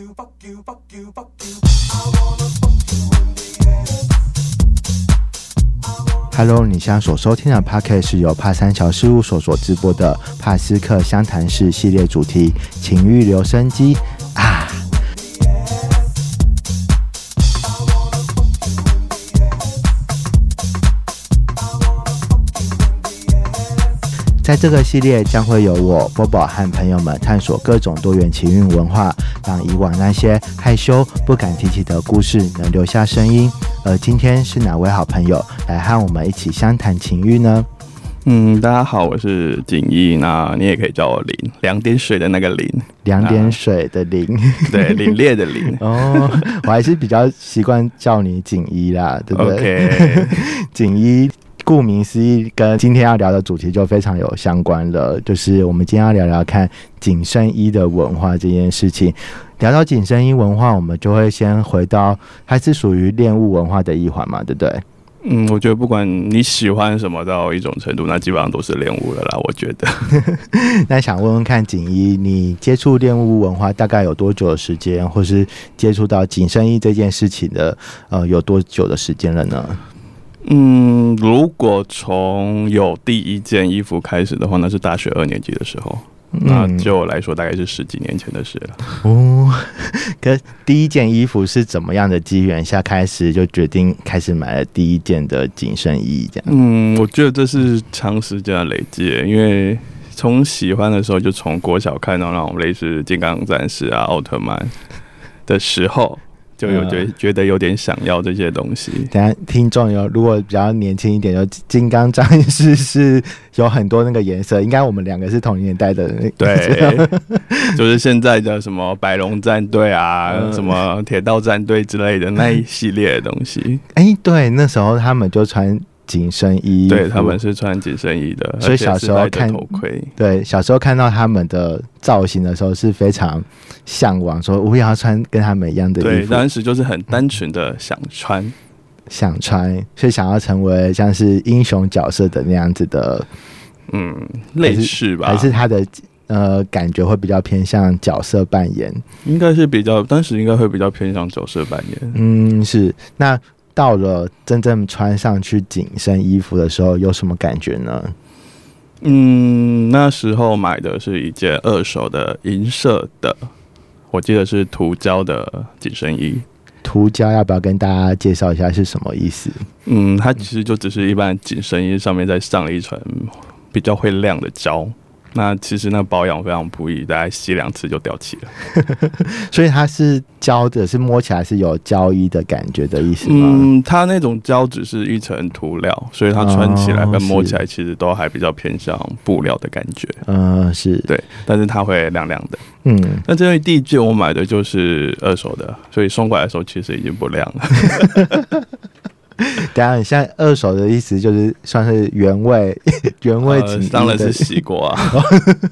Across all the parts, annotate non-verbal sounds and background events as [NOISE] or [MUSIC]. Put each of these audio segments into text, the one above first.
you, fuck you, fuck you, fuck you. I wanna fuck you in the ass. Hello，你现在所收听的 p o c k e 是由帕三桥事务所所直播的帕斯克湘潭市系列主题情欲留声机啊。在这个系列将会有我波波和朋友们探索各种多元情欲文化，让以往那些害羞不敢提起的故事能留下声音。而今天是哪位好朋友来和我们一起相谈情欲呢？嗯，大家好，我是景逸，那你也可以叫我林，两点水的那个林，两点水的林，对，凛冽的凛。[LAUGHS] 哦，我还是比较习惯叫你锦衣啦，对不对锦衣，[LAUGHS] 顾名思义，跟今天要聊的主题就非常有相关了，就是我们今天要聊聊看紧身衣的文化这件事情。聊到紧身衣文化，我们就会先回到还是属于恋物文化的一环嘛，对不对？嗯，我觉得不管你喜欢什么到一种程度，那基本上都是恋物了啦。我觉得，[LAUGHS] 那想问问看，锦衣，你接触恋物文化大概有多久的时间，或是接触到紧身衣这件事情的呃有多久的时间了呢？嗯，如果从有第一件衣服开始的话，那是大学二年级的时候。那就我来说，大概是十几年前的事了。哦，[LAUGHS] 可第一件衣服是怎么样的机缘下开始就决定开始买了第一件的紧身衣？这样，嗯，我觉得这是长时间的累积，因为从喜欢的时候就从国小看到那种类似金刚战士啊、奥特曼的时候。就有觉觉得有点想要这些东西。等下听众有如果比较年轻一点，有金刚战士是有很多那个颜色，应该我们两个是同年代的。对，[LAUGHS] 就是现在的什么白龙战队啊，什么铁道战队之类的那一系列的东西。哎，对，那时候他们就穿。紧身衣，对他们是穿紧身衣的，所以小时候看头盔，对小时候看到他们的造型的时候是非常向往，说我也要穿跟他们一样的衣服。当时就是很单纯的想穿，想穿，所以想要成为像是英雄角色的那样子的，嗯，类似吧？还是他的呃感觉会比较偏向角色扮演？应该是比较，当时应该会比较偏向角色扮演。嗯，是那。到了真正穿上去紧身衣服的时候，有什么感觉呢？嗯，那时候买的是一件二手的银色的，我记得是涂胶的紧身衣。涂胶要不要跟大家介绍一下是什么意思？嗯，它其实就只是一般紧身衣上面再上了一层比较会亮的胶。那其实那保养非常不易，大概洗两次就掉漆了。[LAUGHS] 所以它是胶的，是摸起来是有胶衣的感觉的意思吗？嗯，它那种胶只是一层涂料，所以它穿起来跟摸起来其实都还比较偏向布料的感觉。嗯，是对，但是它会亮亮的。嗯，那这第一件我买的就是二手的，所以送过来的时候其实已经不亮了。[LAUGHS] [LAUGHS] 等下，你现在二手的意思就是算是原味，[LAUGHS] 原味紧当然是洗过啊。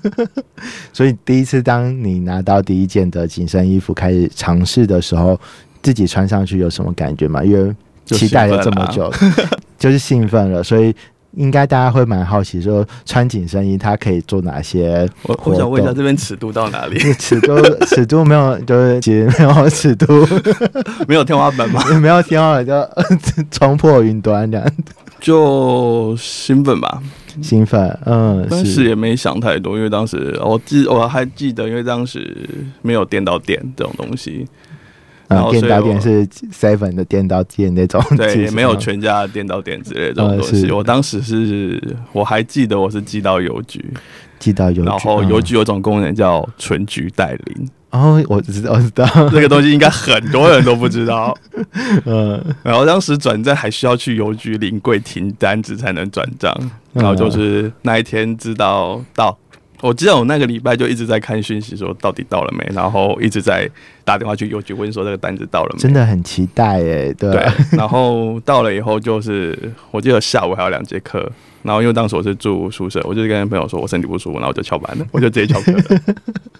[LAUGHS] 所以第一次当你拿到第一件的紧身衣服开始尝试的时候，自己穿上去有什么感觉吗？因为期待了这么久，就是兴奋了，所以。应该大家会蛮好奇，说穿紧身衣它可以做哪些？我我想问一下，这边尺度到哪里？[LAUGHS] 尺度尺度没有，就是其实没有尺度，[LAUGHS] 没有天花板吗？[LAUGHS] 没有天花板就冲破云端这样，就兴奋吧，兴奋。嗯，当时也没想太多，因为当时我记我还记得，因为当时没有电到电这种东西。然后电到店是 seven 的电到店那种，对，[LAUGHS] 也没有全家的电到店之类这种东西。我当时是我还记得我是寄到邮局，寄到邮局，然后邮局有种功能叫存局代领。哦，我知道，我知道，[LAUGHS] 这个东西应该很多人都不知道。[LAUGHS] 嗯，然后当时转账还需要去邮局临柜停单子才能转账，然后就是那一天知道到。我记得我那个礼拜就一直在看讯息，说到底到了没，然后一直在打电话去邮局问说这个单子到了没。真的很期待哎，对。然后到了以后，就是我记得下午还有两节课，然后因为当时我是住宿舍，我就跟朋友说我身体不舒服，然后我就翘班了，[LAUGHS] 我就直接翘课，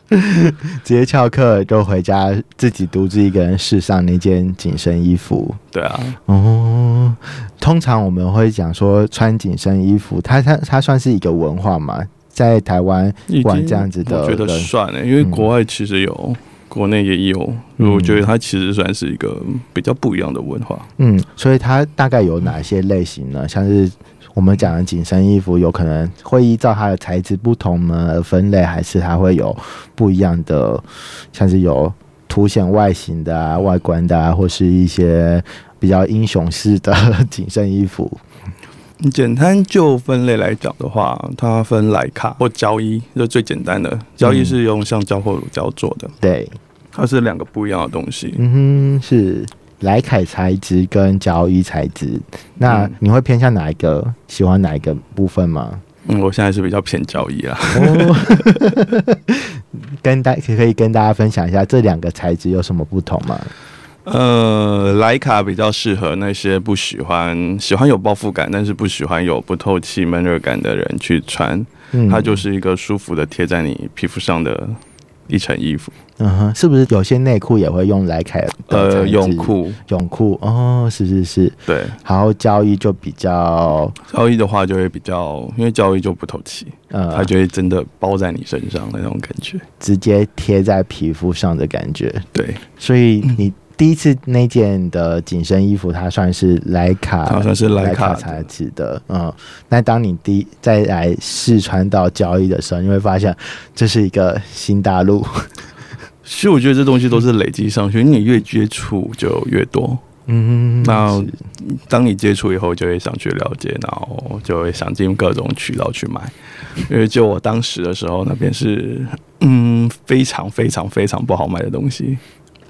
直接翘课就回家自己独自一个人试上那件紧身衣服。对啊，哦，通常我们会讲说穿紧身衣服，它它它算是一个文化嘛。在台湾玩这样子的，我觉得算了，因为国外其实有国内也有，我觉得它其实算是一个比较不一样的文化。嗯，所以它大概有哪些类型呢？像是我们讲的紧身衣服，有可能会依照它的材质不同呢而分类，还是它会有不一样的，像是有凸显外形的啊、外观的啊，或是一些比较英雄式的 [LAUGHS] 紧身衣服。简单就分类来讲的话，它分莱卡或胶衣，就最简单的。胶衣是用橡胶或乳胶做的，对，它是两个不一样的东西。嗯哼，是莱凯材质跟胶衣材质。那嗯你会偏向哪一个？喜欢哪一个部分吗？嗯，我现在是比较偏交易啊。哦，[LAUGHS] 跟大可以跟大家分享一下这两个材质有什么不同吗？呃，莱卡比较适合那些不喜欢喜欢有包覆感，但是不喜欢有不透气闷热感的人去穿。嗯它就是一个舒服的贴在你皮肤上的一层衣服。嗯哼，是不是有些内裤也会用莱卡呃，泳裤泳裤哦，是是是，对，然后胶衣就比较胶衣的话就会比较，因为胶衣就不透气，呃，它就会真的包在你身上的那种感觉。直接贴在皮肤上的感觉。对，所以你第一次那件的紧身衣服，它算是莱卡，它算是莱莱卡材质的，嗯。那当你第再来试穿到交易的时候，你会发现这是一个新大陆。[LAUGHS] 其实我觉得这东西都是累积上去，你越接触就越多。嗯，那当你接触以后，就会想去了解，然后就会想尽各种渠道去买。因为就我当时的时候，那边是嗯非常非常非常不好买的东西。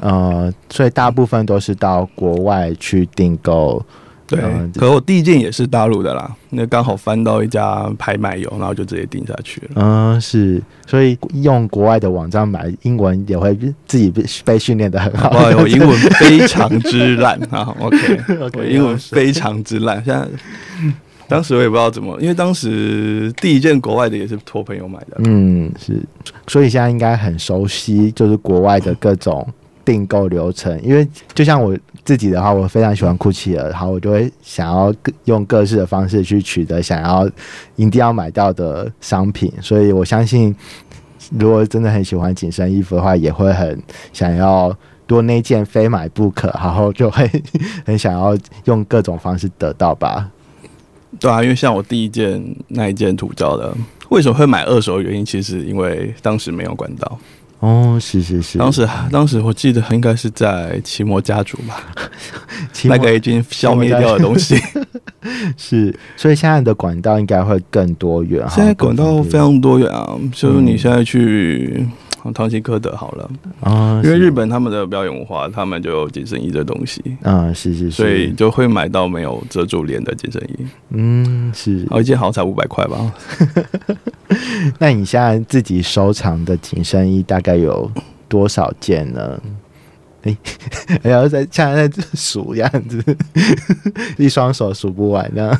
呃，所以大部分都是到国外去订购。对嗯，可我第一件也是大陆的啦，那刚好翻到一家拍卖有，然后就直接订下去了。嗯，是，所以用国外的网站买英文也会自己被被训练的很好。哇，[LAUGHS] 我英文非常之烂 [LAUGHS] 啊！OK，OK，我英文非常之烂。现在当时我也不知道怎么，因为当时第一件国外的也是托朋友买的。嗯，是，所以现在应该很熟悉，就是国外的各种订购流程。因为就像我自己的话，我非常喜欢库奇尔，然后我就会想要用各式的方式去取得想要一定要买到的商品，所以我相信，如果真的很喜欢紧身衣服的话，也会很想要。如果那件非买不可，然后就会很想要用各种方式得到吧。对啊，因为像我第一件那一件土胶的，为什么会买二手的原因，其实因为当时没有管道。哦，是是是，当时当时我记得应该是在奇摩家族吧，[LAUGHS] 那个已经消灭掉的东西。[LAUGHS] 是，所以现在的管道应该会更多元哈。现在管道非常多元啊，就是你现在去唐吉诃德好了，啊，因为日本他们的表演文化，他们就有紧身衣这东西，啊是是是，所以就会买到没有遮住脸的紧身衣，嗯是。好一件好像才五百块吧。[LAUGHS] 那你现在自己收藏的紧身衣大概有多少件呢？[LAUGHS] 哎、然后在像在数样子，[LAUGHS] 一双手数不完呢，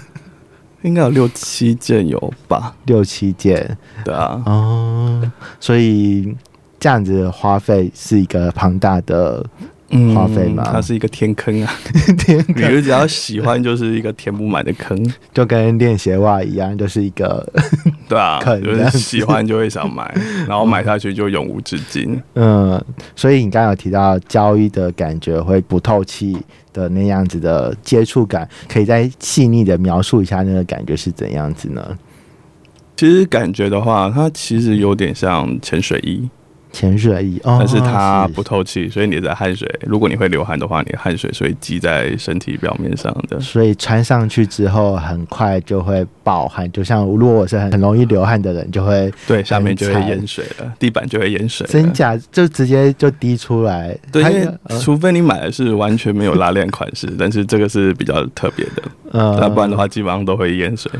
应该有六七件有吧？六七件对啊，哦，所以这样子的花费是一个庞大的嗯花费吗它是一个天坑啊，[LAUGHS] 天你就只要喜欢，就是一个填不满的坑。就跟练鞋袜一样，就是一个对啊，[LAUGHS] 坑就是喜欢就会想买，[LAUGHS] 然后买下去就永无止境。嗯，所以你刚刚有提到交易的感觉会不透气的那样子的接触感，可以再细腻的描述一下那个感觉是怎样子呢？其实感觉的话，它其实有点像潜水衣，潜水衣，哦、但是它不透气，所以你的汗水，如果你会流汗的话，你的汗水是会积在身体表面上的。所以穿上去之后很快就会爆汗，就像如果我是很很容易流汗的人，就会对，下面就会淹水了，地板就会淹水了。真假就直接就滴出来。对，因为呃除非你买的是完全没有拉链款式，但是这个是比较特别的，呃那不然的话基本上都会淹水，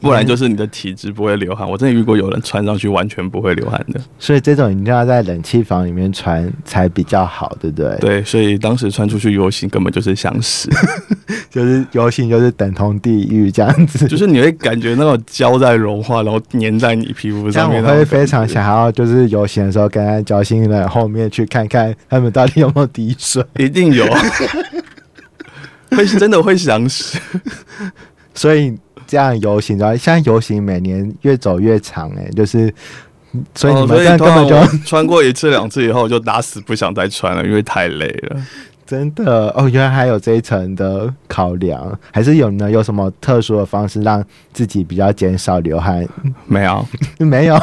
不然就是你的体质不会流汗。我真的遇过有人穿上去完全不会流汗的，所以这种一定要在冷气房里面穿才比较好，对不对？，对，所以当时穿出去游行根本就是想死，[LAUGHS] 就是游行就是等同地狱这样子。就是你会感觉那种胶在融化，然后粘在你皮肤上面，我会非常想要，就是游行的时候跟在交心人后面去看看他们到底有没有滴水。[LAUGHS] 一定有，[LAUGHS] 会真的会想死。所以这样游行然后，现在游行每年越走越长、欸，就是所以你哦们这样根本就、穿过一次两次以后，就打死不想再穿了，因为太累了。[LAUGHS] 真的哦，原来还有这一层的考量，还是有呢？有什么特殊的方式让自己比较减少流汗？没有，[LAUGHS] 没有，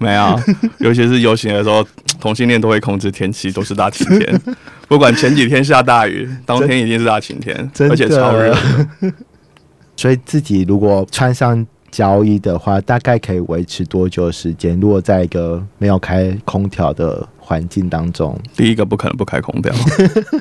没有，尤其是游行的时候，同性恋都会控制天气，都是大晴天。不管前几天下大雨，当天一定是大晴天，真的而且超热。[LAUGHS] 所以自己如果穿上胶衣的话，大概可以维持多久的时间？如果在一个没有开空调的环境当中，[LAUGHS] 第一个不可能不开空调，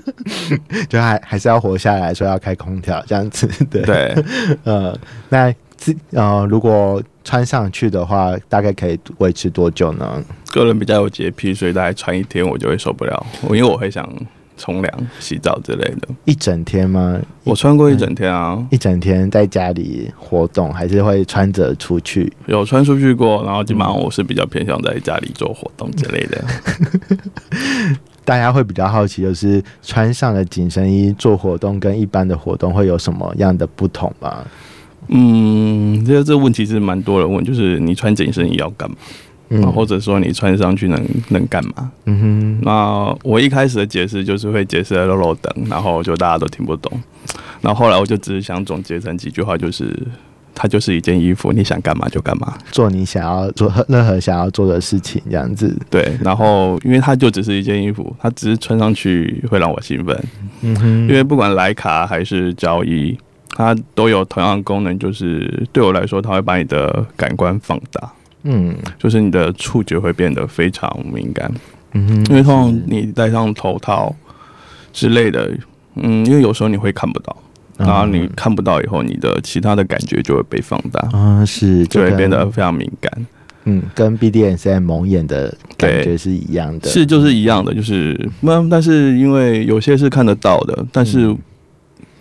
[LAUGHS] 就还还是要活下来，所以要开空调这样子。[LAUGHS] 对，对，呃，那自呃，如果穿上去的话，大概可以维持多久呢？个人比较有洁癖，所以大概穿一天我就会受不了，因为我会想冲凉、洗澡之类的。一整天吗？我穿过一整天啊，一整天在家里活动，还是会穿着出去？有穿出去过，然后基本上我是比较偏向在家里做活动之类的。[LAUGHS] 大家会比较好奇，就是穿上了紧身衣做活动，跟一般的活动会有什么样的不同吗？嗯，这这个问题是蛮多人问，就是你穿紧身衣要干嘛，或者说你穿上去能能干嘛？嗯哼那我一开始的解释就是会解释的漏漏等，然后就大家都听不懂。然后后来我就只是想总结成几句话，就是它就是一件衣服，你想干嘛就干嘛。做你想要做任何想要做的事情，这样子。对，然后因为它就只是一件衣服，它只是穿上去会让我兴奋，嗯哼，因为不管莱卡还是交易，它都有同样的功能，就是对我来说，它会把你的感官放大，嗯就是你的触觉会变得非常敏感。嗯哼，因为通常你戴上头套之类的，嗯，因为有时候你会看不到，嗯然后你看不到以后，你的其他的感觉就会被放大，嗯是就会变得非常敏感。嗯，跟 BDSM 蒙眼的感觉是一样的。是就是一样的，就是那但是因为有些是看得到的，但是嗯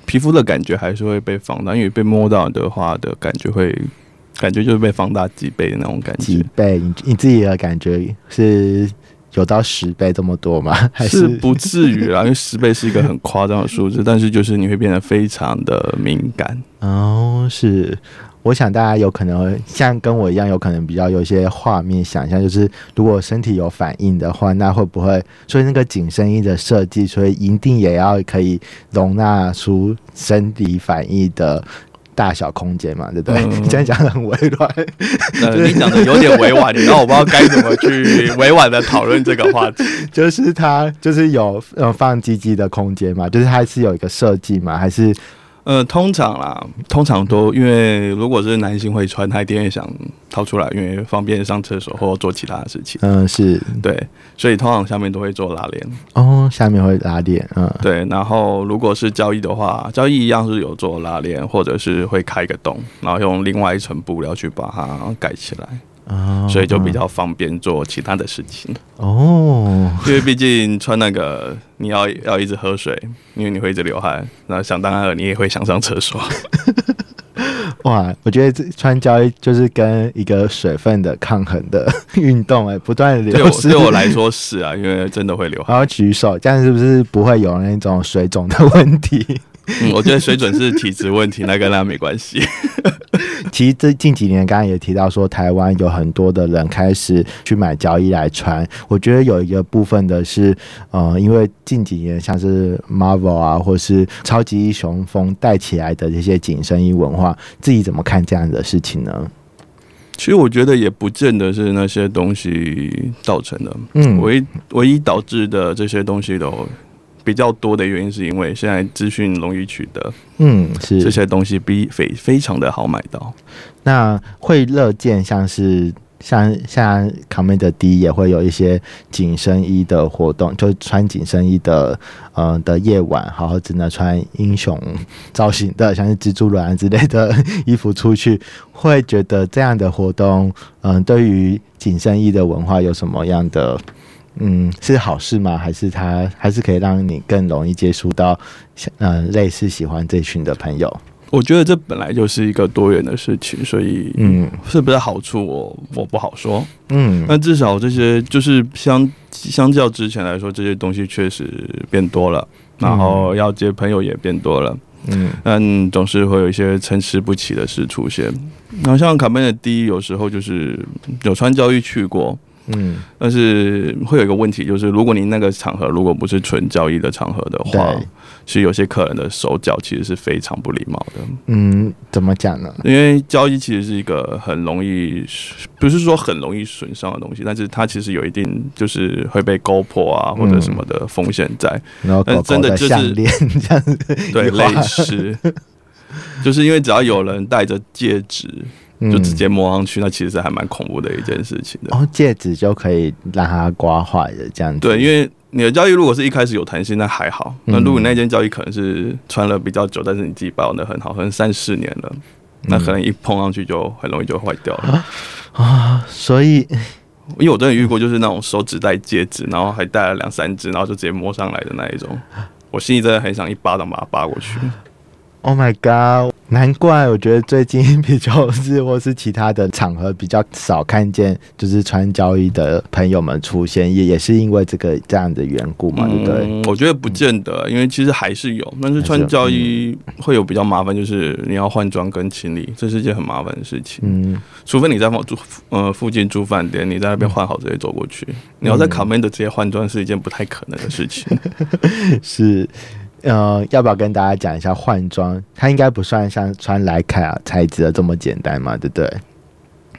皮肤的感觉还是会被放大，因为被摸到的话的感觉会。感觉就是被放大几倍的那种感觉，几倍？你你自己的感觉是有到十倍这么多吗？[LAUGHS] 还是不至于啦，因为十倍是一个很夸张的数字，[LAUGHS] 但是就是你会变得非常的敏感，哦，是。我想大家有可能像跟我一样，有可能比较有一些画面想象，就是如果身体有反应的话，那会不会所以那个紧身衣的设计，所以一定也要可以容纳出身体反应的大小空间嘛，对不对？嗯你现在讲的很委婉，呃，你讲的有点委婉，你让我不知道该怎么去委婉的讨论这个话题。[LAUGHS] 就是它就是有呃放鸡鸡的空间嘛，就是它是有一个设计嘛，还是呃，通常啦，通常都因为如果是男性会穿，他一定会想掏出来，因为方便上厕所或做其他的事情。嗯是对，所以通常下面都会做拉链。哦，下面会拉链，嗯对，然后如果是交易的话，交易一样是有做拉链，或者是会开一个洞，然后用另外一层布料去把它盖起来，哦，所以就比较方便做其他的事情。哦，[LAUGHS] 因为毕竟穿那个你要要一直喝水，因为你会一直流汗，那想当然了，你也会想上厕所。[LAUGHS] 哇，我觉得这穿胶衣就是跟一个水分的抗衡的运动、哎，不断流失。对我来说是啊，因为真的会流汗。然后举手，这样是不是不会有那种水肿的问题？嗯，我觉得水准是体质问题，那跟他没关系。[LAUGHS] 其实这近几年，刚刚也提到说，台湾有很多的人开始去买交易来穿。我觉得有一个部分的是，呃，因为近几年像是 Marvel 啊，或是超级英雄风带起来的这些紧身衣文化，自己怎么看这样的事情呢？其实我觉得也不见得是那些东西造成的，嗯，唯唯一导致的这些东西的比较多的原因，是因为现在资讯容易取得，嗯是这些东西比非非常的好买到。那会乐见像是像像 Command D 也会有一些紧身衣的活动，就穿紧身衣的呃的夜晚，好好只能穿英雄造型的，像是蜘蛛卵之类的 [LAUGHS] 衣服出去，会觉得这样的活动，嗯、对于紧身衣的文化有什么样的？嗯，是好事吗？还是它还是可以让你更容易接触到，嗯、类似喜欢这群的朋友？我觉得这本来就是一个多元的事情，所以嗯是不是好处我我不好说。嗯但至少这些就是相相较之前来说，这些东西确实变多了，然后要接朋友也变多了。嗯但总是会有一些参差不齐的事出现。然后像卡贝的第一有时候就是有穿教育去过，嗯，但是会有一个问题，就是如果你那个场合如果不是纯交易的场合的话对，其实有些客人的手脚其实是非常不礼貌的。嗯，怎么讲呢？因为交易其实是一个很容易，不是说很容易损伤的东西，但是它其实有一定就是会被勾破啊或者什么的风险在。然后狗狗但真的就是项链这样子，对，类似，就是因为只要有人戴着戒指，就直接摸上去，那其实还蛮恐怖的一件事情的。嗯哦，戒指就可以让它刮坏的这样子。对，因为你的交易如果是一开始有弹性，那还好。嗯那如果你那件交易可能是穿了比较久，但是你自己保养的很好，可能三四年了，那可能一碰上去就很容易就坏掉了。啊，所以 [LAUGHS] 因为我真的遇过，就是那种手指戴戒指，然后还戴了两三只，然后就直接摸上来的那一种，我心里真的很想一巴掌把它扒过去。Oh my god！难怪我觉得最近比较是或是其他的场合比较少看见，就是穿交易的朋友们出现，也也是因为这个这样的缘故嘛，对不对？嗯，我觉得不见得，因为其实还是有，但是穿交易会有比较麻烦，就是你要换装跟清理，这是一件很麻烦的事情。嗯，除非你在住呃附近住饭店，你在那边换好直接走过去。你要在卡门的直接换装是一件不太可能的事情。[LAUGHS] 是。呃，要不要跟大家讲一下换装？它应该不算像穿莱卡材质的这么简单嘛，对不对？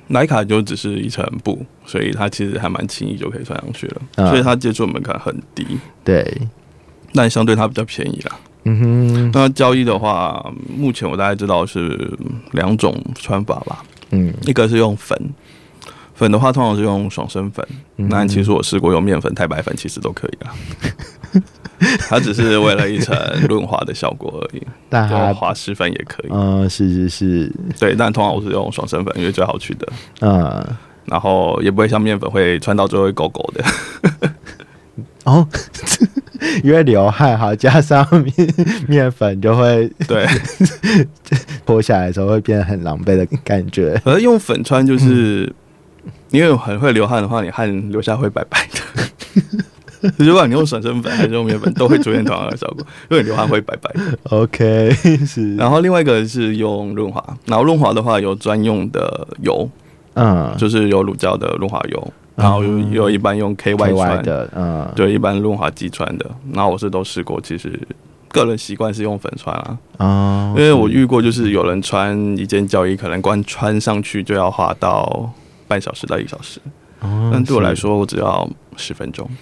莱卡就只是一层布，所以它其实还蛮轻易就可以穿上去了，嗯所以它接触门槛很低，对，但相对它比较便宜啦。嗯哼，那交易的话，目前我大概知道是两种穿法吧，嗯，一个是用粉，粉的话通常是用爽身粉，嗯那其实我试过用面粉、太白粉，其实都可以啦。[LAUGHS] [LAUGHS] 它只是为了一层润滑的效果而已，就 [LAUGHS] 但它，滑石粉也可以。嗯、是是是，对，但通常我是用爽身粉，因为最好取的，嗯，然后也不会像面粉会穿到最后会狗狗的。[LAUGHS] 哦，因为流汗哈，加上面面粉就会对，脱下来的时候会变得很狼狈的感觉。而用粉穿就是，因为很会流汗的话，你汗流下会白白的。[LAUGHS] 如果你用爽身粉还是用面粉，都会出现同样的效果，因为你流汗会白白的。OK，[LAUGHS] 是，然后另外一个是用润滑，然后润滑的话有专用的油，嗯，就是有乳胶的润滑油，然后有有一般用 KY 穿，的，嗯，对，一般润滑剂穿的。然后我是都试过，其实个人习惯是用粉穿啊，哦，因为我遇过就是有人穿一件教衣，可能光穿上去就要花到半小时到一小时，哦但对我来说我只要十分钟。[LAUGHS]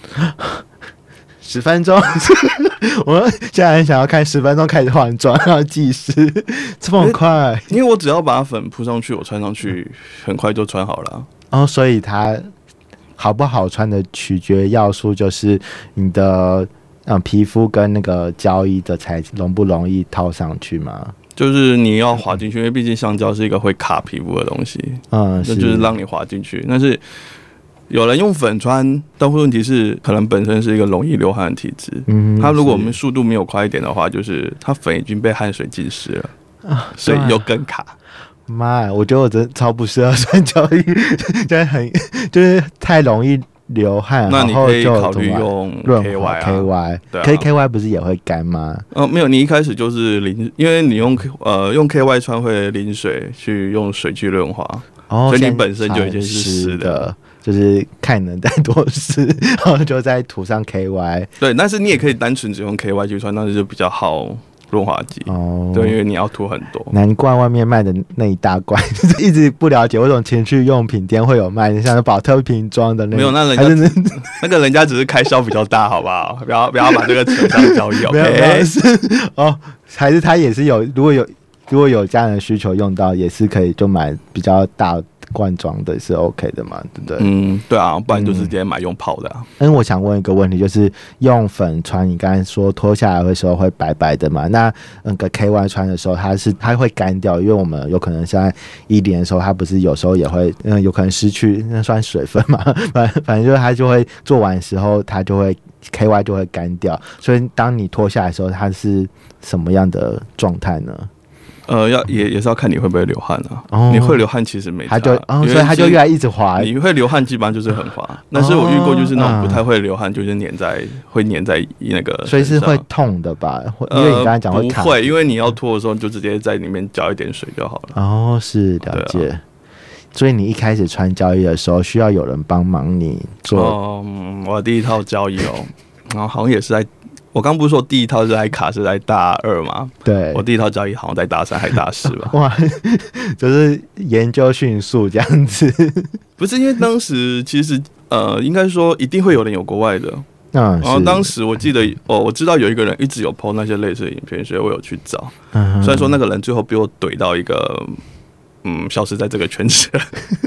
十分钟，[LAUGHS] 我现在很想要看十分钟开始换装，然后计时，[LAUGHS] 这么快因为我只要把粉扑上去，我穿上去很快就穿好了啊。哦，所以它好不好穿的取决要素就是你的嗯皮肤跟那个胶衣的材质容不容易套上去嘛？就是你要滑进去，因为毕竟橡胶是一个会卡皮肤的东西，嗯，那就是让你滑进去。但是有人用粉穿，但问题是可能本身是一个容易流汗的体质。嗯它如果我们速度没有快一点的话，就是它粉已经被汗水浸湿了，啊所以又更卡。妈呀，我觉得我真的超不适合穿胶衣，[LAUGHS] 真的很就是太容易流汗，那你可以考虑用润 KY 滑啊。KY，对啊。可以 KY 不是也会干吗？呃，没有，你一开始就是淋，因为你用呃用 KY 穿会淋水去用水去润滑，哦，所以你本身就已经是湿的，就是看能带多湿，[LAUGHS] 然后就再涂上 KY。对，但是你也可以单纯只用 KY 去穿，但是就比较好润滑剂，哦，对，因为你要涂很多。难怪外面卖的那一大罐，就 [LAUGHS] 是一直不了解为什么情趣用品店会有卖，像保特瓶装的那没有那人家是那那个人家只是开销比较大，好不好？不要不要把这个扯上交易 [LAUGHS] 没有没？是哦，还是他也是有，如果有如果有家人需求用到，也是可以就买比较大罐装的，是 OK 的嘛，对不对？嗯，对啊，不然就是直接买用泡的、啊。嗯，我想问一个问题，就是用粉穿，你刚才说脱下来的时候会白白的嘛？那那个 KY 穿的时候，它是它会干掉，因为我们有可能现在一年的时候，它不是有时候也会，嗯，有可能失去那算水分嘛？[LAUGHS] 反反正就是它就会做完时候，它就会 KY 就会干掉。所以当你脱下来的时候，它是什么样的状态呢？呃，要也也是要看你会不会流汗啊。哦你会流汗其实没差，他就哦，所以他就越来是一直滑。你会流汗，基本上就是很滑。[LAUGHS] 但是我遇过就是那种嗯不太会流汗，就是粘在会粘在那个，所以是会痛的吧？会因为你刚才讲会卡。呃不会，因为你要脱的时候就直接在里面浇一点水就好了。哦，是了解。啊所以你一开始穿胶衣的时候，需要有人帮忙你做。我的第一套交易哦，然后好像也是在，我刚不是说第一套是在卡是在大二嘛，对我，第一套交易好像在大三还大四吧。[LAUGHS] 哇，就是研究迅速这样子。不是因为当时其实呃，应该说一定会有人有国外的，嗯，然后当时我记得哦，我知道有一个人一直有 PO 那些类似的影片，所以我有去找。嗯虽然说那个人最后被我怼到一个。嗯，消失在这个圈子，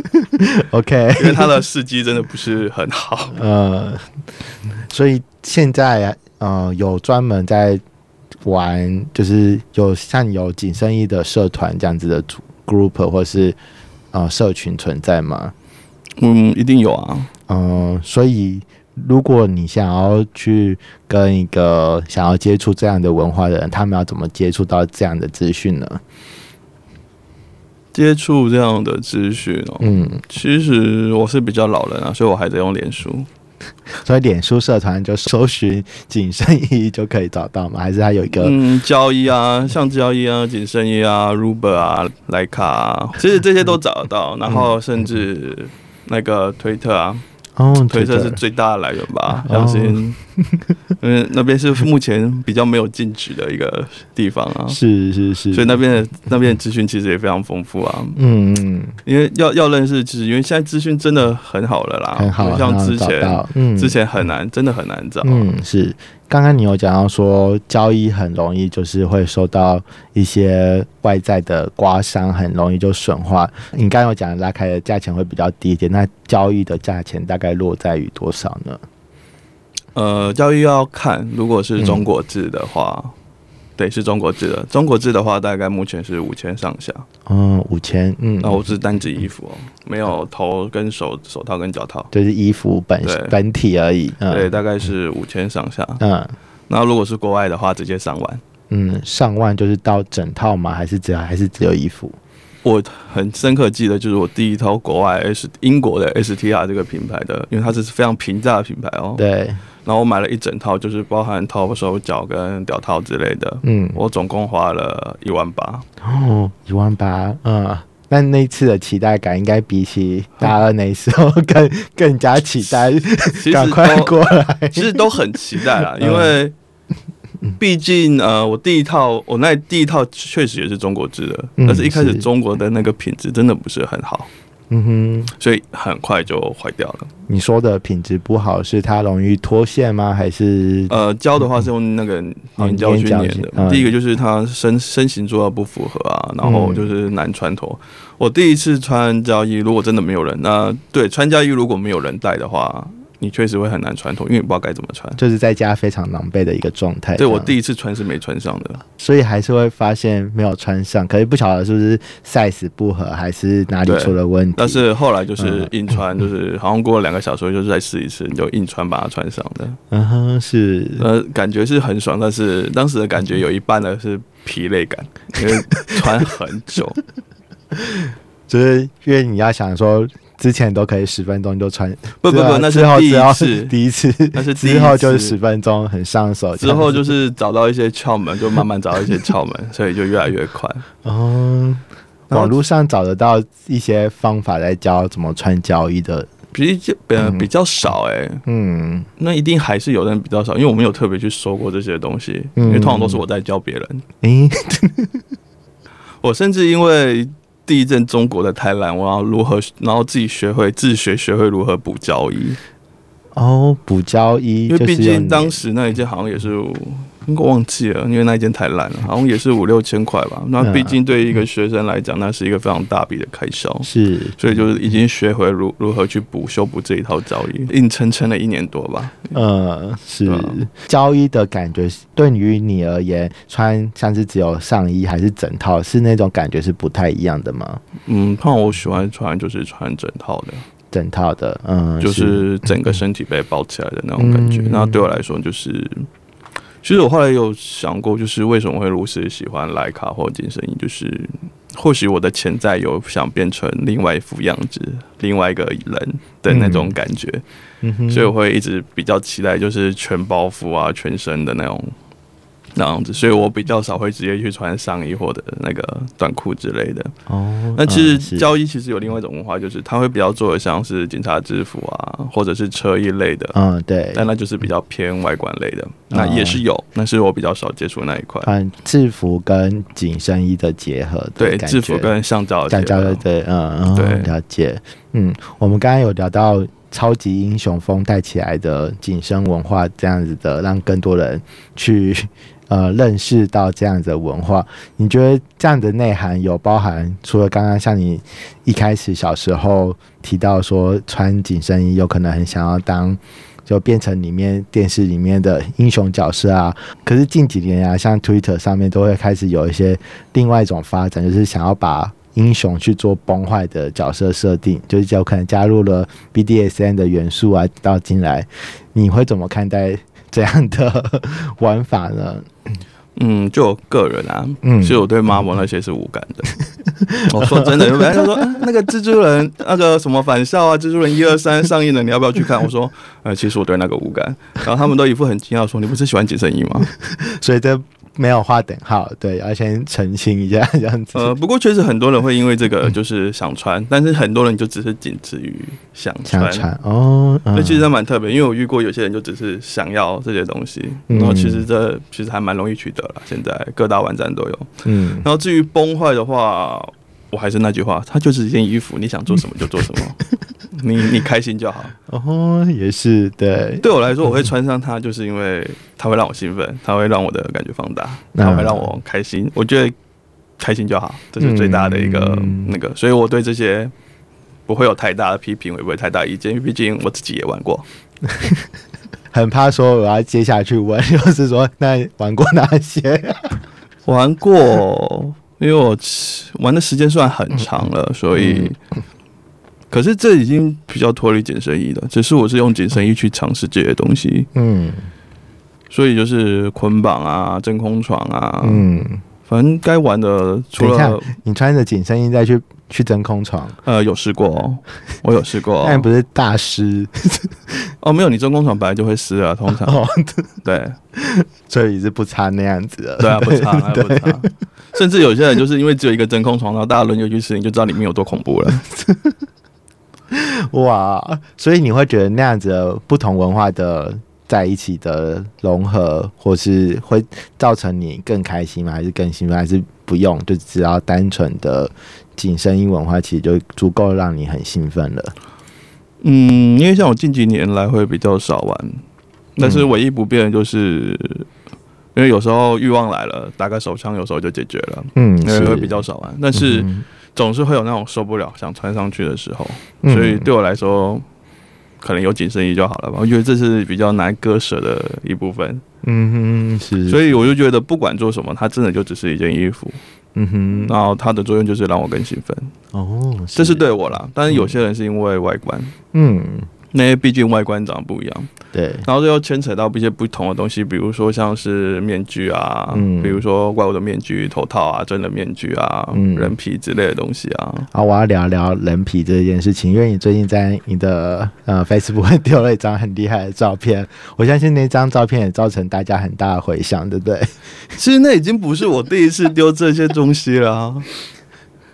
[LAUGHS] OK，[LAUGHS] 因为他的事迹真的不是很好。呃，所以现在呃有专门在玩，就是有像有紧身衣的社团这样子的组 group 或是呃社群存在吗？嗯，一定有啊。嗯、所以如果你想要去跟一个想要接触这样的文化的人，他们要怎么接触到这样的资讯呢？接触这样的资讯哦，嗯，其实我是比较老人啊，所以我还在用脸书。所以脸书社团就搜寻紧身衣就可以找到吗？还是它有一个？嗯，交易啊，像交易啊、紧身衣啊、Ruber 啊、莱卡啊，其实这些都找得到。然后甚至那个推特啊，哦，推特是最大的来源吧，哦相信，[LAUGHS] 嗯，那边是目前比较没有禁止的一个地方啊，是是是，所以那边的那边的资讯其实也非常丰富啊。嗯嗯因为要要认识，其实因为现在资讯真的很好了啦，很好，不像之前到嗯之前很难，真的很难找。嗯，是。刚刚你有讲到说交易很容易就是会受到一些外在的刮伤，很容易就损坏。你刚刚有讲拉开的价钱会比较低一点，那交易的价钱大概落在于多少呢？呃，教育要看，如果是中国制的话，对，是中国制的。中国制的话，大概目前是五千上下。嗯，五千，嗯，那我是单指衣服哦，没有头跟手手套跟脚套。就是衣服本对本体而已。嗯，对，大概是五千上下。嗯那如果是国外的话，直接上万。嗯，上万就是到整套吗？还是只还是只有衣服？我很深刻记得，就是我第一套国外 S 英国的 STR 这个品牌的，因为它是非常平价的品牌哦。对，然后我买了一整套，就是包含头、手脚跟脚套之类的，嗯，我总共花了一万八。哦，一万八，嗯。那那次的期待感，应该比起大二那时候更更加期待，其实赶快过来。其实都很期待啦，嗯因为毕竟呃，我第一套我那第一套确实也是中国制的，嗯但是一开始中国的那个品质真的不是很好，嗯哼，所以很快就坏掉了。你说的品质不好，是它容易脱线吗？还是呃，胶的话是用那个哦粘胶去粘的。嗯第一个就是它身身形做的不符合啊，然后就是难穿脱。我第一次穿胶衣，如果真的没有人，那对穿胶衣如果没有人带的话，你确实会很难穿脱，因为你不知道该怎么穿。就是在家非常狼狈的一个状态？对我第一次穿是没穿上的，所以还是会发现没有穿上，可是不晓得是不是 size 不合，还是哪里出了问题。但是后来就是嗯硬穿，就是好像过了两个小时，就是再试一次，你就硬穿把它穿上的。嗯哼，是呃，感觉是很爽，但是当时的感觉有一半呢是疲累感，因为穿很久。[LAUGHS] 就是因为你要想说，之前都可以十分钟就穿，不不不，那是第一次，第一次，那是之后就是十分钟很上手，之后就是是找到一些窍门，就慢慢找到一些窍门，[LAUGHS] 所以就越来越快。哦，网络上找得到一些方法来教怎么穿交易的，比较比较少哎、嗯。那一定还是有人比较少，因为我没有特别去说过这些东西，嗯。因为通常都是我在教别人。诶、[LAUGHS] 我甚至因为第一阵中国的太烂，我要如何，然后自己学会自学学会如何补交易，哦，补交易，因为毕竟当时那一届好像也是。应该忘记了，因为那一件太烂了，好像也是五六千块吧。那嗯毕竟对于一个学生来讲，那是一个非常大笔的开销。是所以就是已经学会如如何去补修补这一套胶衣，硬撑撑了一年多吧。呃，是对啊胶衣的感觉，对于你而言，穿像是只有上衣还是整套，是那种感觉是不太一样的吗？嗯，看我喜欢穿就是穿整套的，整套的，嗯，就是整个身体被包起来的那种感觉。嗯那对我来说就是其实我后来有想过，就是为什么会如此喜欢莱卡或紧身衣，就是或许我的潜在有想变成另外一副样子，另外一个人的那种感觉，所以我会一直比较期待，就是全包袱啊、全身的那种那样子，所以我比较少会直接去穿上衣或者那个短裤之类的。哦，那其实交易其实有另外一种文化，就是他会比较做的像是警察制服啊，或者是车衣类的，嗯对，但那就是比较偏外观类的，那也是有，但是我比较少接触那一块。嗯制服跟紧身衣的结合的对，制服跟橡胶的橡胶的对，嗯嗯，对。了解。嗯，我们刚刚有聊到超级英雄风带起来的紧身文化，这样子的，让更多人去呃认识到这样子的文化。你觉得这样的内涵有包含除了刚刚像你一开始小时候提到说穿紧身衣有可能很想要当。就变成里面电视里面的英雄角色啊，可是近几年啊，像 Twitter 上面都会开始有一些另外一种发展，就是想要把英雄去做崩坏的角色设定，就是有可能加入了 BDSN 的元素啊到进来，你会怎么看待这样的玩法呢？嗯，就我个人啊，嗯其实我对 Marvel 那些是无感的。[LAUGHS] 我说真的，有人就说、啊那个蜘蛛人那个什么返校啊，蜘蛛人一二三上映了，你要不要去看？[LAUGHS] 我说，呃，其实我对那个无感。然后他们都一副很惊讶说，你不是喜欢紧身衣吗？[LAUGHS] 所以这没有划等号，对，要先澄清一下 [LAUGHS] 这样子。呃，不过确实很多人会因为这个就是想穿，但是很多人就只是仅止于想穿。哦，嗯那其实还蛮特别，因为我遇过有些人就只是想要这些东西，嗯然后其实这其实还蛮容易取得了，现在各大网站都有。嗯然后至于崩坏的话，我还是那句话，它就是一件衣服，你想做什么就做什么，[LAUGHS] 你你开心就好。[LAUGHS] 哦，也是对，对我来说，我会穿上它，就是因为它会让我兴奋，它会让我的感觉放大，嗯它会让我开心。我觉得开心就好，这是最大的一个嗯那个，所以我对这些不会有太大的批评，也不会太大意见，因为毕竟我自己也玩过。[LAUGHS] 很怕说我要接下去问，[LAUGHS] 就是说那玩过哪些？玩过，因为我玩的时间算很长了，所以，可是这已经比较脱离紧身衣了。只是我是用紧身衣去尝试这些东西，嗯。所以就是捆绑啊、真空床啊，嗯，反正该玩的除了你穿着紧身衣再去去真空床，呃有试过、哦，我有试过、[LAUGHS] 但不是大师。[LAUGHS] 哦，没有，你真空床本来就会湿啊，通常。哦，对。所以是不擦那样子的。对啊，不擦，不擦。甚至有些人就是因为只有一个真空床，然后大家轮流去试，你就知道里面有多恐怖了。[LAUGHS] [LAUGHS] 哇，所以你会觉得那样子不同文化的在一起的融合，或是会造成你更开心吗？还是更兴奋？还是不用？就只要单纯的紧身衣文化，其实就足够让你很兴奋了。嗯，因为像我近几年来会比较少玩，但是唯一不变的就是，因为有时候欲望来了，打个手枪有时候就解决了，嗯，因为是会比较少玩。但是嗯总是会有那种受不了想穿上去的时候，嗯。所以对我来说，可能有紧身衣就好了吧。我觉得这是比较难割舍的一部分，嗯哼，是，所以以我就觉得不管做什么，它真的就只是一件衣服，嗯哼，然后它的作用就是让我更兴奋，哦，这是对我啦。但是有些人是因为外观，嗯，那些毕竟外观长得不一样。对，然后这又牵扯到一些不同的东西，比如说像是面具啊，嗯比如说怪物的面具、头套啊、真的面具啊、嗯人皮之类的东西啊。好，我要聊聊人皮这件事情，因为你最近在你的呃 Facebook 丢了一张很厉害的照片，我相信那张照片也造成大家很大的回响，对不对？[LAUGHS] 其实那已经不是我第一次丢这些东西了、啊，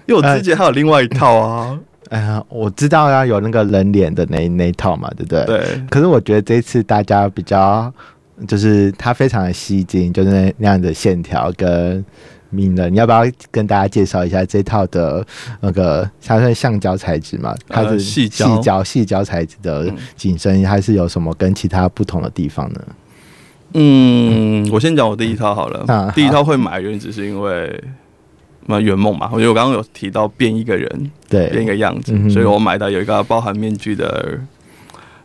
因为我之前还有另外一套啊。哎呀，我知道要有那个人脸的那那一套嘛，对不对？。对，可是我觉得这次大家比较，就是它非常的吸睛，就是那那样的线条跟名人。你要不要跟大家介绍一下这套的那个它是橡胶材质嘛？它呃是细胶细胶细胶材质的嗯紧身衣，它是有什么跟其他不同的地方呢？嗯，我先讲我第一套好了。啊第一套会买的原因只是因为。那圆梦嘛，我觉得我刚刚有提到变一个人，对。变一，个样子，嗯所以我买的有一个包含面具的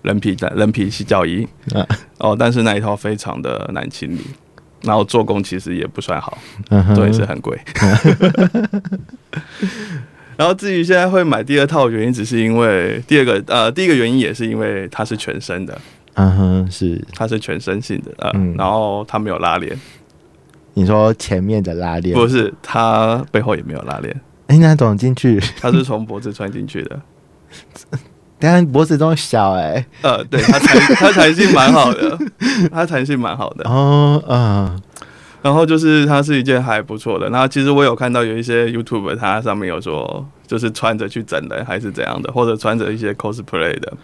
人皮的人皮洗脚衣，啊。哦，但是那一套非常的难清理，然后做工其实也不算好，嗯哼。对，是很贵。[LAUGHS] 然后至于现在会买第二套原因，只是因为第二个呃，第一个原因也是因为它是全身的，嗯哼，是。它是全身性的，呃，嗯。然后它没有拉链，你说前面的拉链，不是它背后也没有拉链，哎，那怎么进去？它是从脖子穿进去的。[LAUGHS] 等一下脖子这么小哎、呃，对，它弹它弹性蛮好的，它弹性蛮好的。哦，嗯，然后就是它是一件还不错的。然后其实我有看到有一些 YouTube，它上面有说，就是穿着去整人还是怎样的，或者穿着一些 cosplay 的。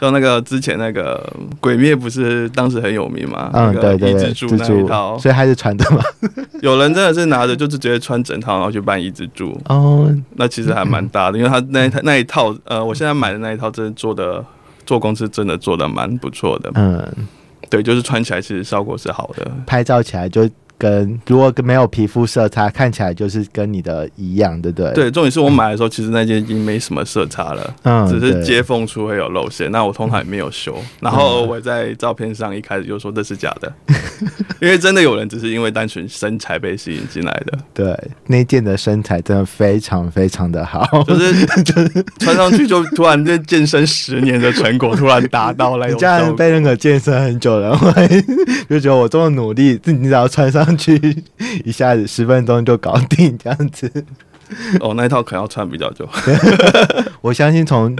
像那个之前那个《鬼灭》不是当时很有名嘛？嗯，那个对对对，蜘蛛那一套，所以还是穿的嘛。[LAUGHS] 有人真的是拿着就是直接穿整套，然后去扮一只猪，哦，那其实还蛮大的，因为他那一套那一套，呃，我现在买的那一套真的做的做工是真的做的蛮不错的，嗯，对，就是穿起来其实效果是好的。拍照起来就跟如果跟没有皮肤色差，看起来就是跟你的一样，对不对？，对，重点是我买的时候，其实那件已经没什么色差了，嗯，只是接缝处会有露线。那我通常也没有修，然后我在照片上一开始就说这是假的，[LAUGHS] 因为真的有人只是因为单纯身材被吸引进来的，对，那件的身材真的非常非常的好，就是就 [LAUGHS] 是穿上去就突然这健身十年的成果突然达到了 [LAUGHS] 你这样种效果。被那个健身很久的人会就觉得我这么努力，你只要穿上去，一下子十分钟就搞定这样子。哦，那一套可能要穿比较久。[LAUGHS] 我相信从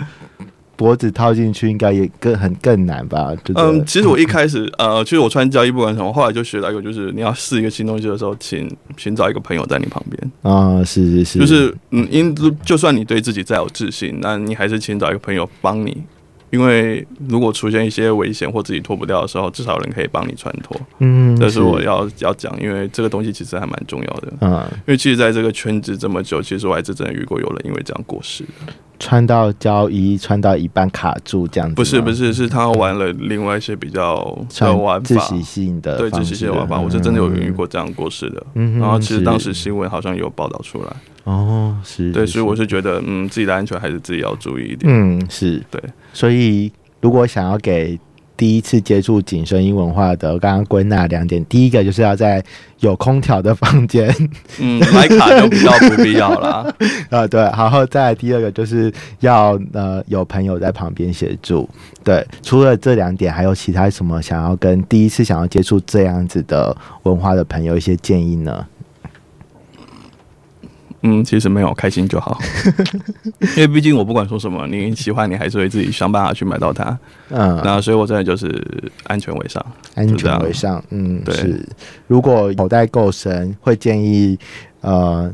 脖子套进去应该也更很更难吧？嗯，其实我一开始呃，其实我穿胶衣不管什么，后来就学到一个，就是你要试一个新东西的时候，请寻找一个朋友在你旁边。啊、是是是，就是嗯，因就算你对自己再有自信，那你还是请找一个朋友帮你，因为如果出现一些危险或自己脱不掉的时候，至少有人可以帮你穿脱。嗯，这是我要要讲，因为这个东西其实还蛮重要的。嗯因为其实在这个圈子这么久，其实我还是真的遇过有人因为这样过世的。穿到胶衣穿到一半卡住这样子，不是不是，是他玩了另外一些比较的玩法。自习性的对自习性的玩法，我是真的有遇过这样过世的。嗯然后其实当时新闻好像有报道出来，哦，是，对，所以我是是觉得，嗯，自己的安全还是自己要注意一点。嗯是。对，所以如果想要给第一次接触紧身衣文化的，刚刚归纳两点，第一个就是要在有空调的房间嗯，买卡就比较不必要了。[LAUGHS] 啊，对，然后再来第二个就是要呃有朋友在旁边协助，对，除了这两点，还有其他什么想要跟第一次想要接触这样子的文化的朋友一些建议呢？嗯，其实没有，开心就好。[LAUGHS] 因为毕竟我不管说什么，你喜欢你还是会自己想办法去买到它。嗯，那所以我真的就是安全为上。安全为上，嗯，对是。如果口袋够深，会建议呃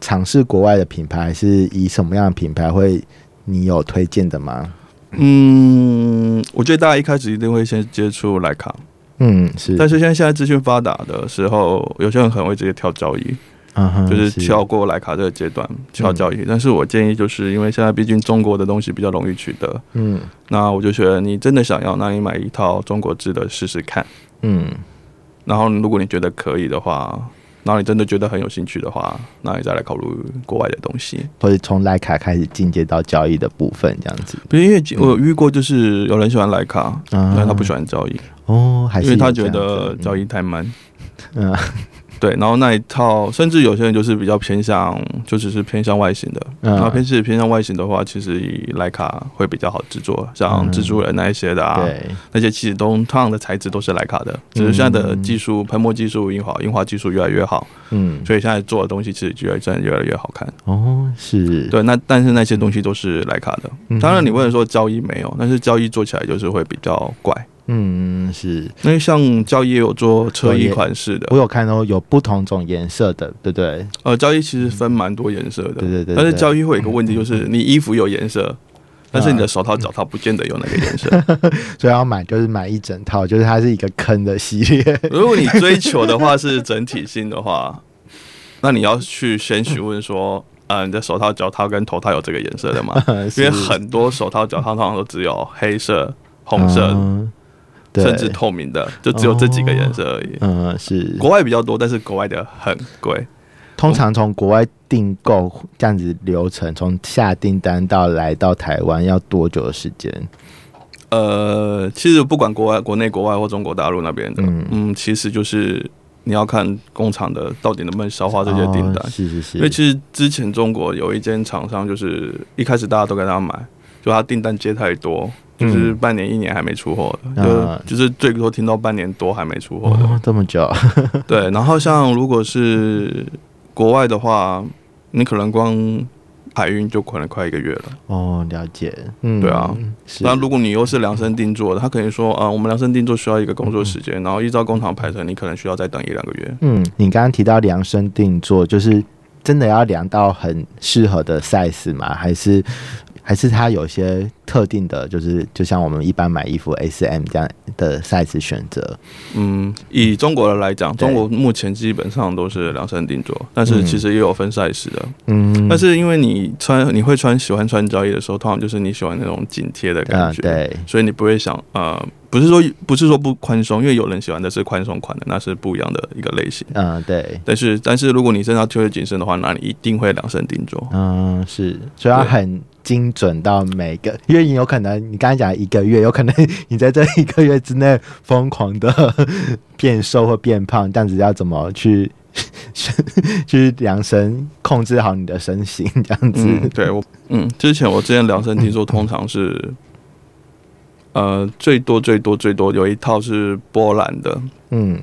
尝试国外的品牌，是以什么样的品牌会你有推荐的吗？嗯，我觉得大家一开始一定会先接触莱卡，嗯，是，但是现在现在资讯发达的时候，有些人可能会直接跳交易，嗯就是跳过莱卡这个阶段跳交易。但是我建议就是因为现在毕竟中国的东西比较容易取得，嗯那我就觉得你真的想要，那你买一套中国制的试试看。嗯然后如果你觉得可以的话，然后你真的觉得很有兴趣的话，那你再来考虑国外的东西。或者从徕卡开始进阶到交易的部分，这样子。不是因为我遇过，就是有人喜欢莱卡，嗯但他不喜欢交易，哦，还是因为他觉得交易太慢。嗯对，然后那一套，甚至有些人就是比较偏向，就只是偏向外形的。嗯然后偏是偏向外形的话，其实以徕卡会比较好制作，像蜘蛛人那一些的啊，对，那些其实都同样的材质都是徕卡的，只是现在的技术喷墨技术、印花印花技术越来越好，嗯，所以现在做的东西其实越来真的越来越好看。哦，是，对，那但是那些东西都是徕卡的。嗯当然，你不能说交易没有，但是交易做起来就是会比较怪。嗯，是因为像交易也有做车衣款式的我，有看到有不同种颜色的，对不对？呃，交易其实分蛮多颜色的。对对对但是对交易会有一个问题，就是你衣服有颜色，但是你的手套、脚套不见得有那个颜色。[LAUGHS] 所以要买就是买一整套，就是它是一个坑的系列。如果你追求的话是整体性的话，那你要去先询问说，呃，[LAUGHS] 你的手套、脚套跟头套有这个颜色的吗？[LAUGHS] 因为很多手套、脚套通常都只有黑色、红色，甚至透明的，就只有这几个颜色而已。嗯是。国外比较多，但是国外的很贵。通常从国外订购这样子流程，从下订单到来到台湾要多久的时间？呃，其实不管国外、国内、国外或中国大陆那边的，嗯嗯其实就是你要看工厂的到底能不能消化这些订单。哦是是是，因为其实之前中国有一间厂商，就是一开始大家都给他买，就他订单接太多，就是半年一年还没出货的，嗯就就是最多听到半年多还没出货的。哦，[LAUGHS] 这么久，[LAUGHS] 对，然后像如果是国外的话，你可能光海运就可能快一个月了。哦，了解，嗯，对啊，是，那如果你又是量身定做的，他可能说，啊、我们量身定做需要一个工作时间，然后依照工厂排程，你可能需要再等一两个月。嗯，你刚刚提到量身定做，就是真的要量到很适合的 size 吗？还是还是它有些特定的，就是就像我们一般买衣服 S M 这样的 size 选择？嗯，以中国人来讲，中国目前基本上都是量身定做，但是嗯其实也有分 size 的。嗯，但是因为你穿，你会穿喜欢穿交易的时候，通常就是你喜欢那种紧贴的感啊，觉，对，所以你不会想呃，不是说不是说不宽松，因为有人喜欢的是宽松款的，那是不一样的一个类型。嗯，对，但是但是如果你真的要推紧身的话，那你一定会量身定做。嗯，是，所以它很精准到每个，因为你有可能你刚才讲一个月，有可能你在这一个月之内疯狂的 [LAUGHS] 变瘦或变胖，这样子要怎么去 [LAUGHS] 去量身控制好你的身形，这样子？嗯，对我，嗯，之前我之前量身听说，通常是，呃，最多最多最多有一套是波兰的，嗯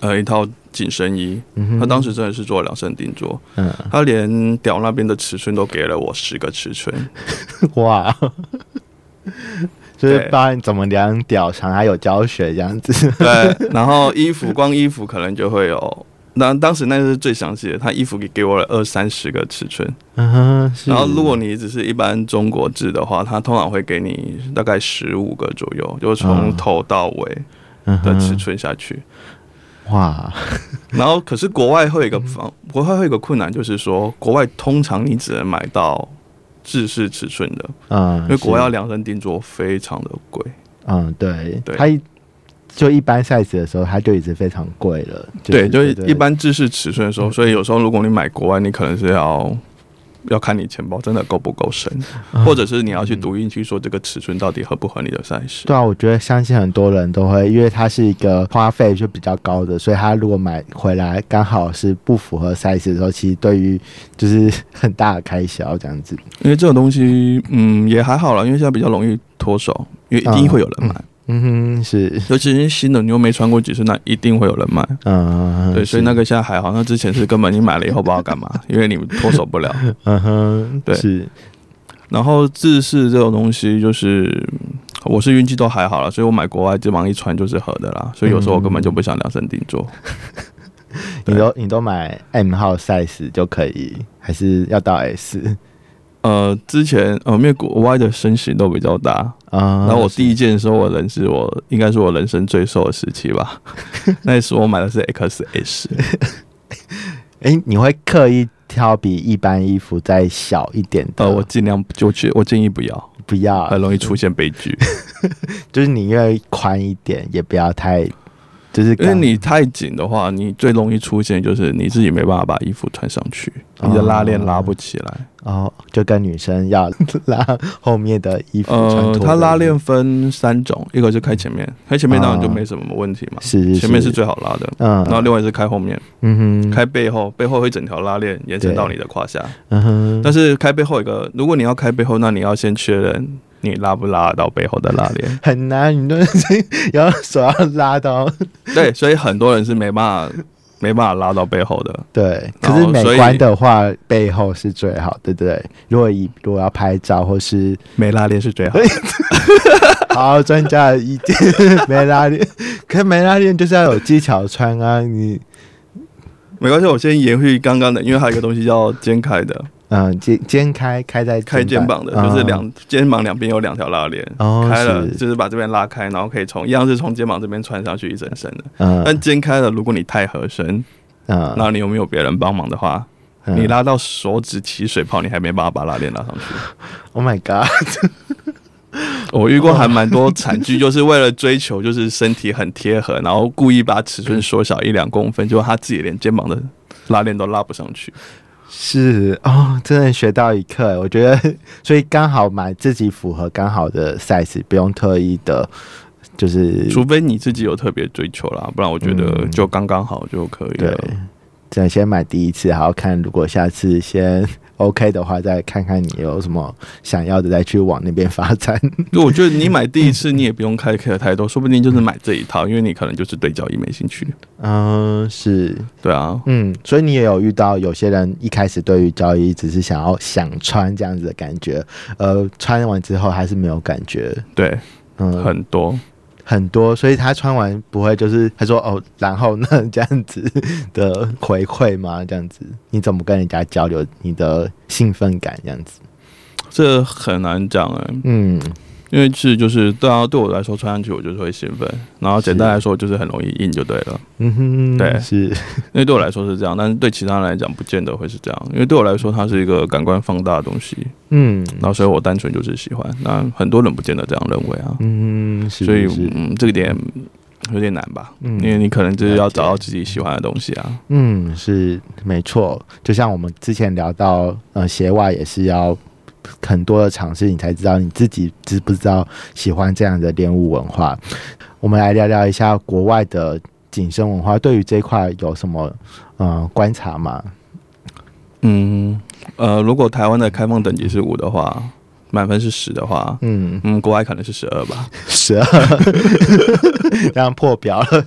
呃，一套紧身衣，他当时真的是做量身定做，嗯，他连屌那边的尺寸都给了我十个尺寸，[LAUGHS] 哇，[LAUGHS] 就是对帮你怎么量屌长，还有教学这样子。对，然后衣服光衣服可能就会有。那当时那是最详细的，他衣服给给我了二三十个尺寸，然后如果你只是一般中国制的话，他通常会给你大概十五个左右，就是从嗯。头到尾嗯的尺寸下去。哇，[LAUGHS] 然后，可是国外会有一个方，国外会有一个困难，就是说，国外通常你只能买到制式尺寸的，嗯，因为国外要量身定做非常的贵。嗯，对，对。它一就一般 size 的时候，它就已经非常贵了。对，就是一般制式尺寸的时候，所以有时候如果你买国外，你可能是要要看你钱包真的够不够深，嗯或者是你要去读进去说这个尺寸到底合不合你的 size。对啊，我觉得相信很多人都会，因为它是一个花费就比较高的，所以他如果买回来刚好是不符合 size 的时候，其实对于就是很大的开销这样子。因为这种东西，嗯，也还好了，因为现在比较容易脱手，因为一定会有人买，嗯哼，是，尤其是新的你又没穿过几次，那一定会有人买。嗯，对，所以那个现在还好，那之前是根本你买了以后不知道干嘛，[LAUGHS] 因为你脱手不了。嗯哼，对是，然后自式这种东西，就是我是运气都还好了，所以我买国外基本上一穿就是合的啦，所以有时候我根本就不想量身定做。[LAUGHS] 你都你都买 M 号 size 就可以，还是要到 S？呃，之前呃，因为国外的身形都比较大，啊，然后我第一件的时候，我人是我应该是我人生最瘦的时期吧，[LAUGHS] 那时候我买的是 XS，哎、[LAUGHS] 你会刻意挑比一般衣服再小一点的？呃，我尽量就去，我建议不要，不要，很容易出现悲剧，[LAUGHS] 就是你愿意宽一点，也不要太，就是因为你太紧的话，你最容易出现就是你自己没办法把衣服穿上去，你的拉链拉不起来。哦，就跟女生要拉后面的衣服穿它拉链分三种，一个是开前面，开前面当然就没什么问题嘛，是前面是最好拉的。嗯，然后另外是开后面，嗯哼，开背后，背后会整条拉链延伸到你的胯下。嗯哼，但是开背后一个，如果你要开背后，那你要先确认你拉不拉得到背后的拉链。[LAUGHS] 很难，你都是要手要拉到对，所以很多人是没办法没办法拉到背后的。对，可是美观的话，背后是最好，对不对？如果以如果要拍照或是没拉链是最好的。[LAUGHS] 好专家的意见，没拉链，可是没拉链就是要有技巧穿啊，你没关系，我先延续刚刚的，因为还有一个东西叫肩开的，嗯肩肩开开在开肩膀的，就是两肩膀两边有两条拉链，哦开了是就是把这边拉开，然后可以从一样是从肩膀这边穿上去一整身的。嗯但肩开了，如果你太合身，嗯然后你有没有别人帮忙的话，嗯你拉到手指起水泡，你还没办法把拉链拉上去。[LAUGHS] Oh my god，[LAUGHS] 我遇过还蛮多惨剧，就是为了追求就是身体很贴合，然后故意把尺寸缩小一两公分，结果他自己连肩膀的拉链都拉不上去。是哦，真的学到一课，我觉得，所以刚好买自己符合刚好的 size，不用特意的，就是除非你自己有特别追求啦，不然我觉得就刚刚好就可以对。。再先买第一次，然后看如果下次先 [LAUGHS] OK 的话，再看看你有什么想要的，再去往那边发展。我觉得你买第一次，你也不用开 care 太多，说不定就是买这一套，因为你可能就是对交易没兴趣。嗯，是，对啊，嗯，所以你也有遇到有些人一开始对于交易只是想要想穿这样子的感觉，呃，穿完之后还是没有感觉，对，嗯，很多。很多，所以他穿完不会就是他说哦，然后呢这样子的回馈吗？这样子你怎么跟人家交流你的兴奋感？这样子，这很难讲哎、嗯因为是就是对啊，对我来说穿上去我就是会兴奋，然后简单来说就是很容易硬就对了。嗯哼，对是，[LAUGHS] 因为对我来说是这样，但是对其他人来讲不见得会是这样，因为对我来说它是一个感官放大的东西，嗯然后所以我单纯就是喜欢。那很多人不见得这样认为啊，嗯，是，所以嗯，这个点有点难吧，嗯因为你可能就是要找到自己喜欢的东西啊。嗯，是没错。就像我们之前聊到，呃，鞋袜也是要很多的尝试，你才知道你自己知不知道喜欢这样的练舞文化。我们来聊聊一下国外的紧身文化，对于这一块有什么呃观察吗？嗯，呃，如果台湾的开放等级是五的话，满分是十的话，嗯，嗯，国外可能是十二吧。十二，[LAUGHS] 这样破表了。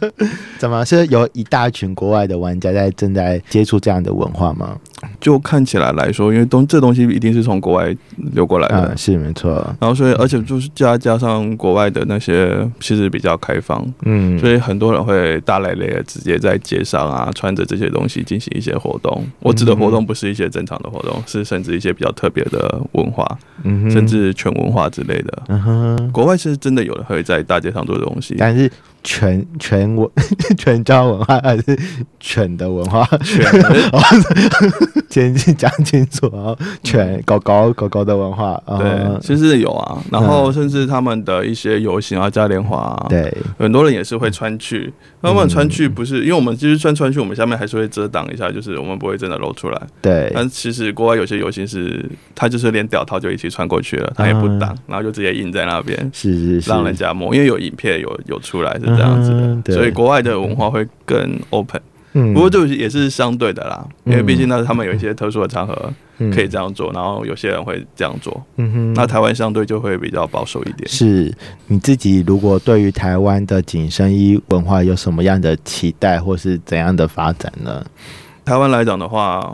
怎么是有一大群国外的玩家在正在接触这样的文化吗？就看起来来说，因为东这东西一定是从国外流过来的，嗯，是没错。然后所以而且就是加加上国外的那些其实比较开放，嗯，所以很多人会大咧咧的直接在街上啊穿着这些东西进行一些活动。我指的活动不是一些正常的活动，是甚至一些比较特别的文化，嗯甚至全文化之类的。嗯哼。国外是真的有人会在大街上做东西，但是全全文 [LAUGHS] 全交文化还是犬的文化？全先讲清楚啊，犬狗狗狗狗的文化，嗯对，嗯其实有啊。然后甚至他们的一些游行啊、嘉年华、啊，对，很多人也是会穿去，他们穿去不是，因为我们其实穿穿去，我们下面还是会遮挡一下，就是我们不会真的露出来。对，但其实国外有些游行是，他就是连屌套就一起穿过去了，他也不挡，然后就直接印在那边，是是是，让人家摸。因为有影片有有出来是这样子的，所以国外的文化会更 open。嗯不过这也是相对的啦，嗯因为毕竟那是他们有一些特殊的场合嗯可以这样做，然后有些人会这样做。嗯哼那台湾相对就会比较保守一点。是你自己如果对于台湾的紧身衣文化有什么样的期待，或是怎样的发展呢？台湾来讲的话，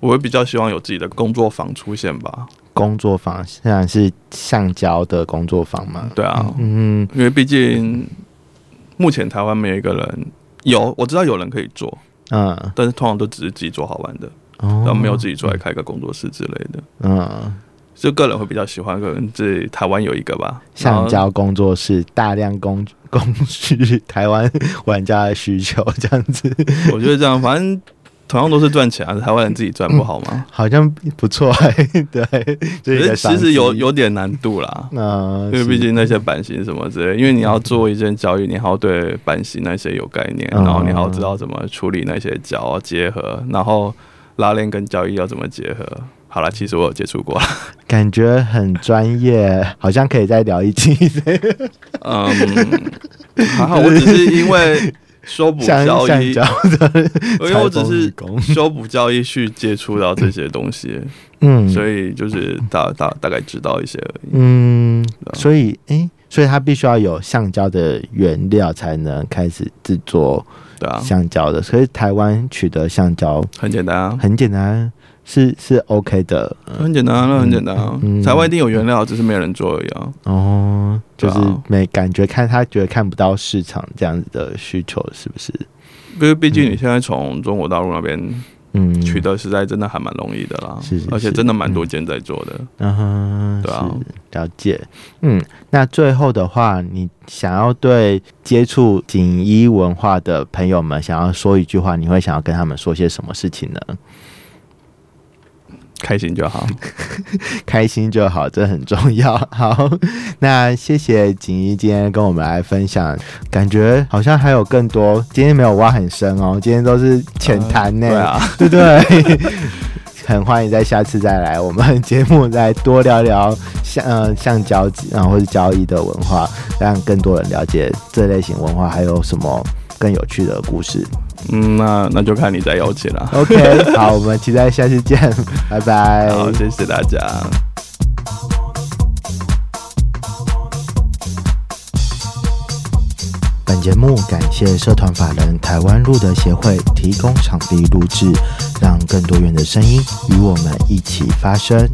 我会比较希望有自己的工作坊出现吧。工作坊现在是橡胶的工作坊吗？对啊，嗯因为毕竟目前台湾没有一个人有，我知道有人可以做，嗯，但是通常都只是自己做好玩的，哦。然后没有自己出来开个工作室之类的。嗯，就个人会比较喜欢，可能这台湾有一个吧，橡胶工作室大量供供需台湾玩家的需求，这样子。我觉得这样，反正同样都是赚钱啊，台湾人自己赚不好吗？[LAUGHS] 好像不错、欸，[LAUGHS] 对，这是一可是个商机其实有有点难度啦。那，因为毕竟那些版型什么之类，因为你要做一件交易，你还要对版型那些有概念，嗯然后你还要知道怎么处理那些角啊结合，然后拉链跟交易要怎么结合。好了，其实我有接触过，感觉很专业，[LAUGHS] 好像可以再聊一期嗯，还好，我只是因为修补交易，[LAUGHS] 因为我只是修补 [LAUGHS] 交易去接触到这些东西，嗯，所以就是大大大概知道一些而已。嗯，所以诶、所以它必须要有橡胶的原料才能开始制作对啊，橡胶的，所以台湾取得橡胶很简单啊，很简单，是是 OK 的很简单啊，那很简单啊嗯。台湾一定有原料，只是没有人做而已啊。哦，就是没感觉看他觉得看不到市场这样子的需求，是不是？因为毕竟你现在从中国大陆那边嗯，取得，实在真的还蛮容易的啦，是是是而且真的蛮多间在做的。嗯哼，对啊了解。嗯，那最后的话，你想要对接触锦衣文化的朋友们，想要说一句话，你会想要跟他们说些什么事情呢？开心就好，[LAUGHS] 开心就好，这很重要。[LAUGHS] 好，那谢谢锦衣今天跟我们来分享，感觉好像还有更多，今天没有挖很深哦，今天都是浅谈呢，对啊，对不对？很欢迎在下次再来我们节目再多聊聊橡呃橡胶啊或者交易的文化，让更多人了解这类型文化还有什么更有趣的故事。嗯，那那就看你再邀请了。OK，[LAUGHS] 好，我们期待下次见，[LAUGHS] 拜拜。好，谢谢大家。本节目感谢社团法人台湾路德协会提供场地录制，让更多元的声音与我们一起发声。